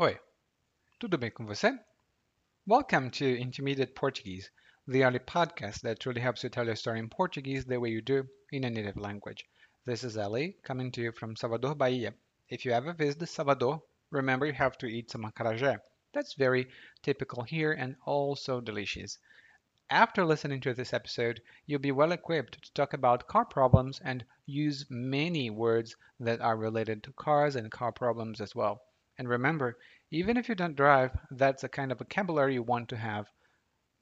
Oi, tudo bem com você? Welcome to Intermediate Portuguese, the only podcast that truly helps you tell your story in Portuguese the way you do in a native language. This is Ali, coming to you from Salvador, Bahia. If you ever visit Salvador, remember you have to eat some acarajé. That's very typical here and also delicious. After listening to this episode, you'll be well equipped to talk about car problems and use many words that are related to cars and car problems as well. And remember, even if you don't drive, that's the kind of vocabulary you want to have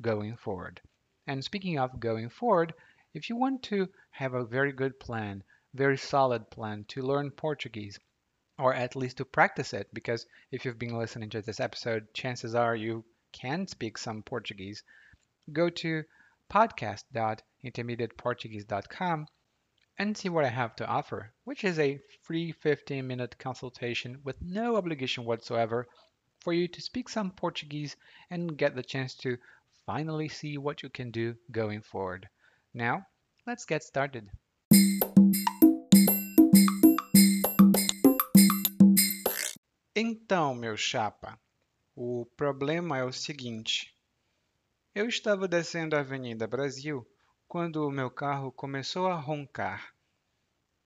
going forward. And speaking of going forward, if you want to have a very good plan, very solid plan to learn Portuguese, or at least to practice it, because if you've been listening to this episode, chances are you can speak some Portuguese go to podcast.intermediateportuguese.com and see what I have to offer, which is a free 15 minute consultation with no obligation whatsoever for you to speak some Portuguese and get the chance to finally see what you can do going forward. Now, let's get started. Então, meu chapa, o problema é o seguinte. Eu estava descendo a Avenida Brasil quando o meu carro começou a roncar.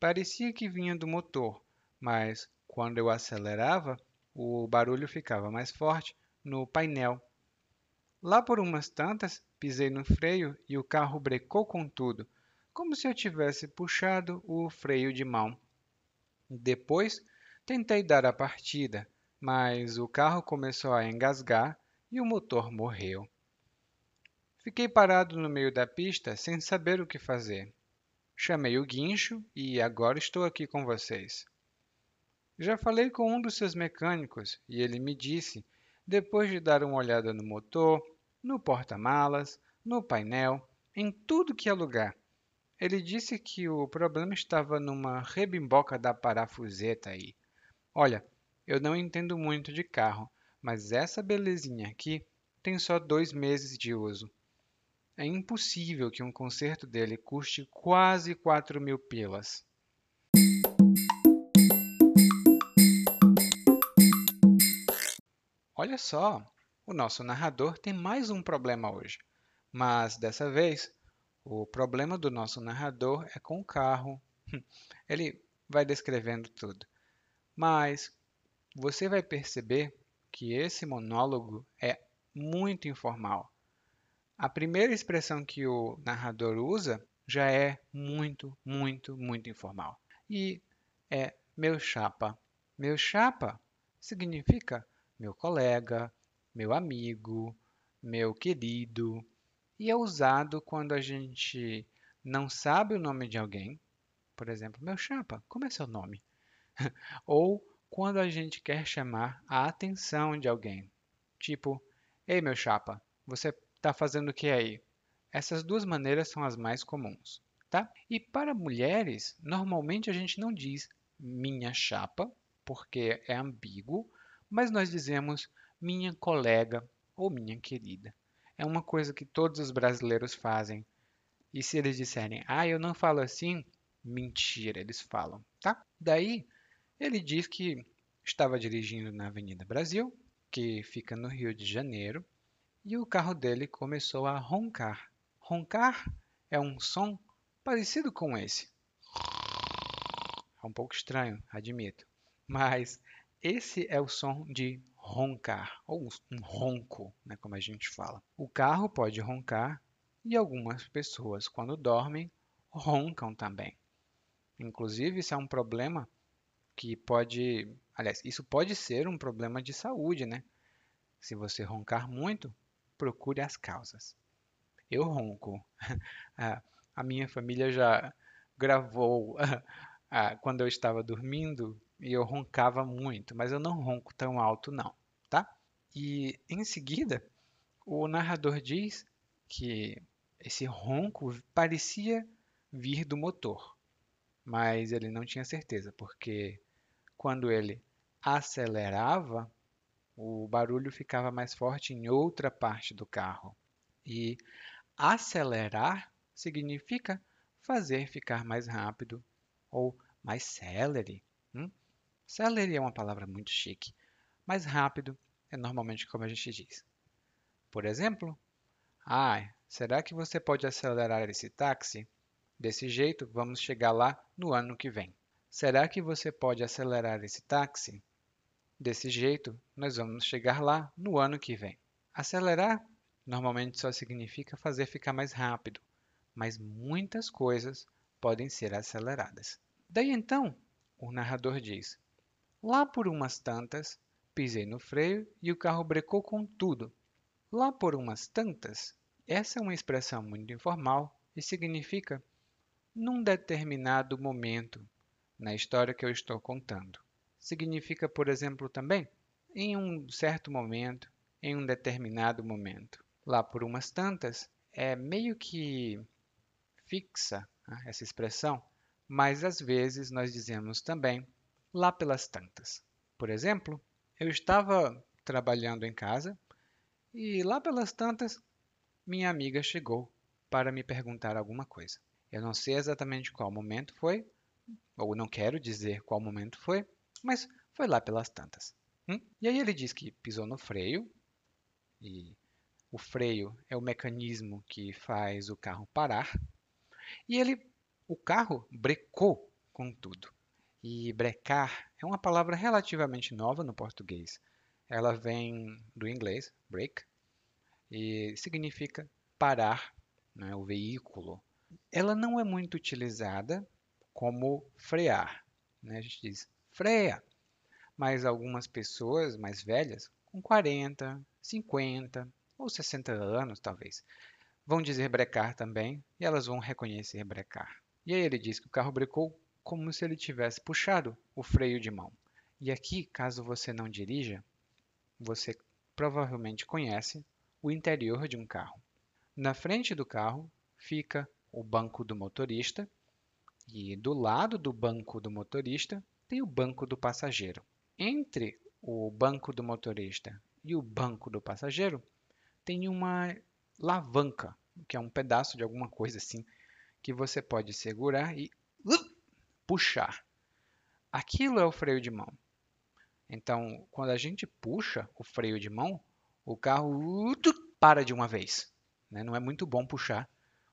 Parecia que vinha do motor, mas quando eu acelerava, o barulho ficava mais forte no painel. Lá por umas tantas, pisei no freio e o carro brecou com tudo, como se eu tivesse puxado o freio de mão. Depois, tentei dar a partida, mas o carro começou a engasgar e o motor morreu. Fiquei parado no meio da pista sem saber o que fazer. Chamei o guincho e agora estou aqui com vocês. Já falei com um dos seus mecânicos e ele me disse, depois de dar uma olhada no motor, no porta-malas, no painel, em tudo que é lugar. Ele disse que o problema estava numa rebimboca da parafuseta aí. Olha, eu não entendo muito de carro, mas essa belezinha aqui tem só dois meses de uso. É impossível que um concerto dele custe quase 4 mil pilas. Olha só, o nosso narrador tem mais um problema hoje. Mas dessa vez, o problema do nosso narrador é com o carro. Ele vai descrevendo tudo. Mas você vai perceber que esse monólogo é muito informal. A primeira expressão que o narrador usa já é muito, muito, muito informal. E é meu chapa. Meu chapa significa meu colega, meu amigo, meu querido. E é usado quando a gente não sabe o nome de alguém. Por exemplo, meu chapa, como é seu nome? Ou quando a gente quer chamar a atenção de alguém. Tipo, ei meu chapa, você está fazendo o que aí? Essas duas maneiras são as mais comuns, tá? E para mulheres, normalmente a gente não diz minha chapa, porque é ambíguo, mas nós dizemos minha colega ou minha querida. É uma coisa que todos os brasileiros fazem. E se eles disserem, ah, eu não falo assim, mentira, eles falam, tá? Daí, ele diz que estava dirigindo na Avenida Brasil, que fica no Rio de Janeiro, e o carro dele começou a roncar. Roncar é um som parecido com esse. É um pouco estranho, admito. Mas esse é o som de roncar, ou um ronco, né, como a gente fala. O carro pode roncar e algumas pessoas, quando dormem, roncam também. Inclusive, isso é um problema que pode. Aliás, isso pode ser um problema de saúde, né? Se você roncar muito, procure as causas. Eu ronco. A minha família já gravou quando eu estava dormindo e eu roncava muito, mas eu não ronco tão alto não, tá? E em seguida, o narrador diz que esse ronco parecia vir do motor, mas ele não tinha certeza, porque quando ele acelerava, o barulho ficava mais forte em outra parte do carro. E acelerar significa fazer ficar mais rápido ou mais célere. Hum? Célere é uma palavra muito chique, mais rápido é normalmente como a gente diz. Por exemplo, ah, será que você pode acelerar esse táxi? Desse jeito, vamos chegar lá no ano que vem. Será que você pode acelerar esse táxi? Desse jeito, nós vamos chegar lá no ano que vem. Acelerar normalmente só significa fazer ficar mais rápido, mas muitas coisas podem ser aceleradas. Daí então, o narrador diz: Lá por umas tantas, pisei no freio e o carro brecou com tudo. Lá por umas tantas, essa é uma expressão muito informal e significa num determinado momento na história que eu estou contando. Significa, por exemplo, também em um certo momento, em um determinado momento. Lá por umas tantas é meio que fixa né, essa expressão, mas às vezes nós dizemos também lá pelas tantas. Por exemplo, eu estava trabalhando em casa e lá pelas tantas minha amiga chegou para me perguntar alguma coisa. Eu não sei exatamente qual momento foi, ou não quero dizer qual momento foi, mas foi lá pelas tantas. Hum? E aí ele diz que pisou no freio, e o freio é o mecanismo que faz o carro parar, e ele, o carro brecou com tudo. E brecar é uma palavra relativamente nova no português. Ela vem do inglês, break, e significa parar né, o veículo. Ela não é muito utilizada como frear. Né? A gente diz freia, mas algumas pessoas mais velhas, com 40, 50 ou 60 anos talvez, vão dizer brecar também e elas vão reconhecer brecar. E aí ele diz que o carro brecou como se ele tivesse puxado o freio de mão. E aqui, caso você não dirija, você provavelmente conhece o interior de um carro. Na frente do carro fica o banco do motorista e do lado do banco do motorista tem o banco do passageiro. Entre o banco do motorista e o banco do passageiro tem uma alavanca, que é um pedaço de alguma coisa assim que você pode segurar e puxar. Aquilo é o freio de mão. Então, quando a gente puxa o freio de mão, o carro para de uma vez. Né? Não é muito bom puxar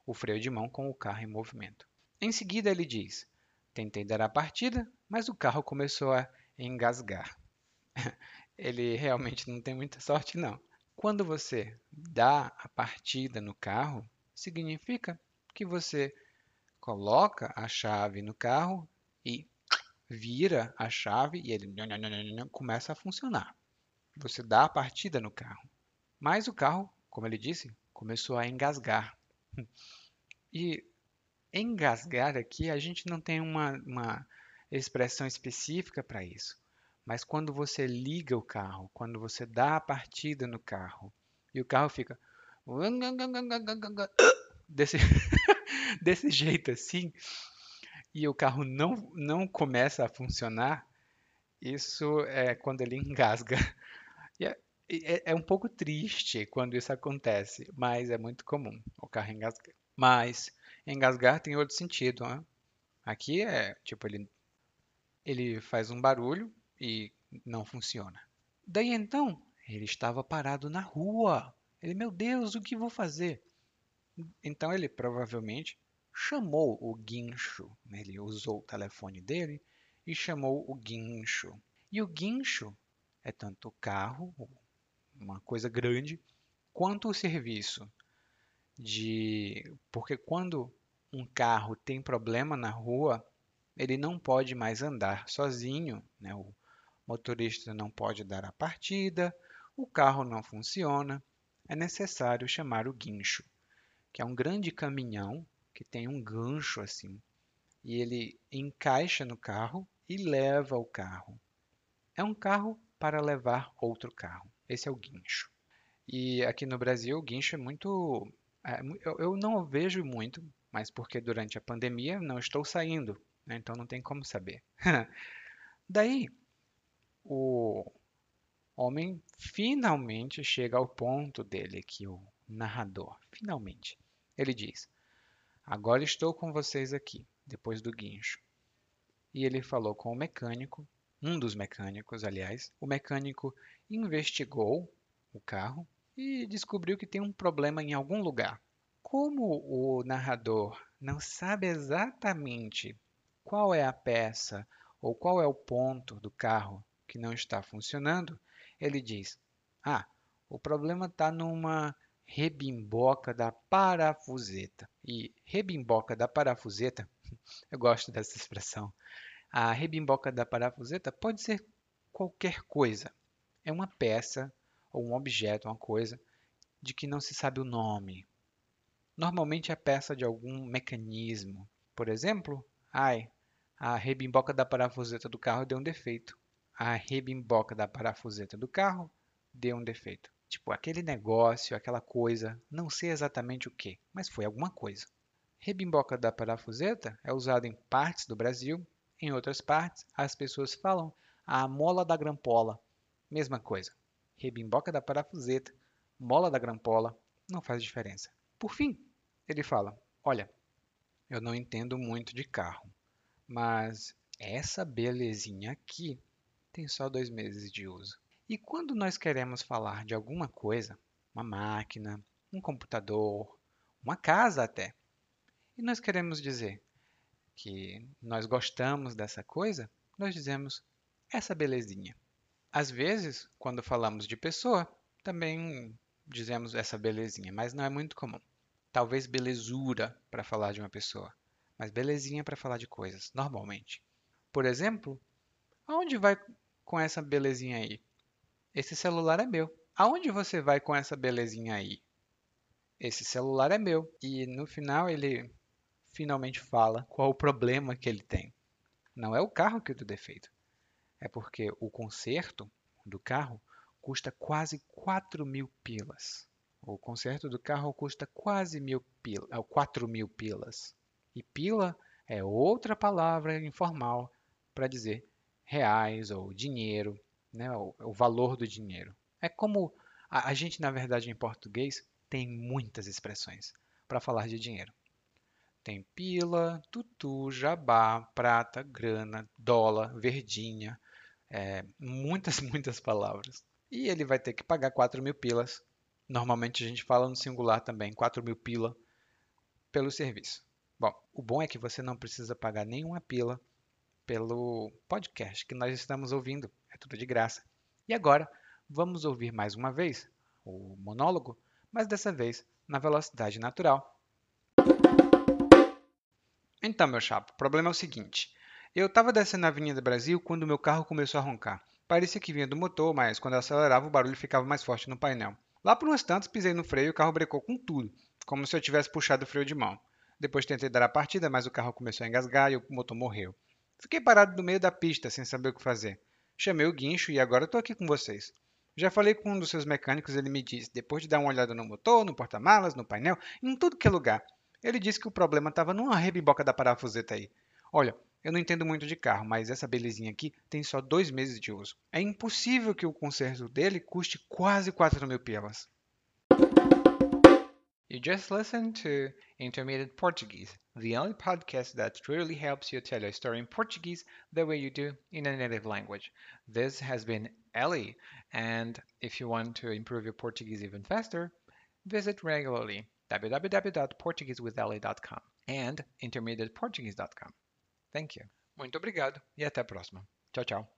o freio de mão com o carro em movimento. Em seguida, ele diz: Tentei dar a partida, mas o carro começou a engasgar. ele realmente não tem muita sorte, não. Quando você dá a partida no carro, significa que você coloca a chave no carro e vira a chave e ele começa a funcionar. Você dá a partida no carro. Mas o carro, como ele disse, começou a engasgar. E engasgar aqui, a gente não tem uma, uma expressão específica para isso. Mas quando você liga o carro, quando você dá a partida no carro e o carro fica desse, desse jeito assim, e o carro não, não começa a funcionar, isso é quando ele engasga. É, é, é um pouco triste quando isso acontece, mas é muito comum o carro engasgar. Mas engasgar tem outro sentido. Né? Aqui é tipo ele, ele faz um barulho e não funciona. Daí então ele estava parado na rua. Ele, meu Deus, o que vou fazer? Então ele provavelmente chamou o guincho. Né? Ele usou o telefone dele e chamou o guincho. E o guincho é tanto o carro, uma coisa grande, quanto o serviço de porque quando um carro tem problema na rua, ele não pode mais andar sozinho, né? O motorista não pode dar a partida, o carro não funciona, é necessário chamar o guincho, que é um grande caminhão que tem um gancho assim, e ele encaixa no carro e leva o carro. É um carro para levar outro carro. Esse é o guincho. E aqui no Brasil, o guincho é muito. É, eu, não vejo muito, mas porque durante a pandemia não estou saindo, né? então não tem como saber. Daí, o homem finalmente chega ao ponto dele aqui, o narrador. Finalmente. Ele diz: Agora estou com vocês aqui, depois do guincho. E ele falou com o mecânico um dos mecânicos, aliás, o mecânico investigou o carro e descobriu que tem um problema em algum lugar. Como o narrador não sabe exatamente qual é a peça ou qual é o ponto do carro que não está funcionando, ele diz: Ah, o problema está numa rebimboca da parafuseta. E rebimboca da parafuseta, eu gosto dessa expressão. A rebimboca da parafuseta pode ser qualquer coisa. É uma peça ou um objeto, uma coisa de que não se sabe o nome. Normalmente é peça de algum mecanismo. Por exemplo, ai, a rebimboca da parafuseta do carro deu um defeito. A rebimboca da parafuseta do carro deu um defeito. Tipo, aquele negócio, aquela coisa, não sei exatamente o que, mas foi alguma coisa. Rebimboca da parafuseta é usado em partes do Brasil, em outras partes as pessoas falam a mola da grampola. Mesma coisa. Rebimboca da parafuseta, mola da grampola, não faz diferença. Por fim, ele fala: Olha, eu não entendo muito de carro, mas essa belezinha aqui tem só dois meses de uso. E quando nós queremos falar de alguma coisa, uma máquina, um computador, uma casa até, e nós queremos dizer que nós gostamos dessa coisa, nós dizemos essa belezinha. Às vezes, quando falamos de pessoa, também dizemos essa belezinha, mas não é muito comum. Talvez belezura para falar de uma pessoa, mas belezinha para falar de coisas, normalmente. Por exemplo, aonde vai com essa belezinha aí? Esse celular é meu. Aonde você vai com essa belezinha aí? Esse celular é meu. E no final ele finalmente fala qual o problema que ele tem. Não é o carro que deu defeito. É porque o conserto do carro custa quase 4 mil pilas. O conserto do carro custa quase mil pila, 4 mil pilas. E pila é outra palavra informal para dizer reais ou dinheiro né, o, o valor do dinheiro. É como a, a gente, na verdade, em português, tem muitas expressões para falar de dinheiro. Tem pila, tutu, jabá, prata, grana, dólar, verdinha, é, muitas, muitas palavras. E ele vai ter que pagar 4 mil pilas. Normalmente a gente fala no singular também, 4 mil pila pelo serviço. Bom, o bom é que você não precisa pagar nenhuma pila pelo podcast que nós estamos ouvindo tudo de graça. E agora, vamos ouvir mais uma vez o monólogo, mas dessa vez na velocidade natural. Então, meu chapa, o problema é o seguinte. Eu estava descendo a Avenida Brasil quando meu carro começou a roncar. Parecia que vinha do motor, mas quando eu acelerava o barulho ficava mais forte no painel. Lá por umas tantas pisei no freio e o carro brecou com tudo, como se eu tivesse puxado o freio de mão. Depois tentei dar a partida, mas o carro começou a engasgar e o motor morreu. Fiquei parado no meio da pista, sem saber o que fazer. Chamei o guincho e agora estou aqui com vocês. Já falei com um dos seus mecânicos, ele me disse, depois de dar uma olhada no motor, no porta-malas, no painel, em tudo que é lugar. Ele disse que o problema estava numa rebimboca da parafuseta aí. Olha, eu não entendo muito de carro, mas essa belezinha aqui tem só dois meses de uso. É impossível que o conserto dele custe quase 4 mil pilas. You just listened to Intermediate Portuguese, the only podcast that truly helps you tell a story in Portuguese the way you do in a native language. This has been Ellie, and if you want to improve your Portuguese even faster, visit regularly www.portuguesewithellie.com and intermediateportuguese.com. Thank you. Muito obrigado e até a próxima. Tchau, tchau.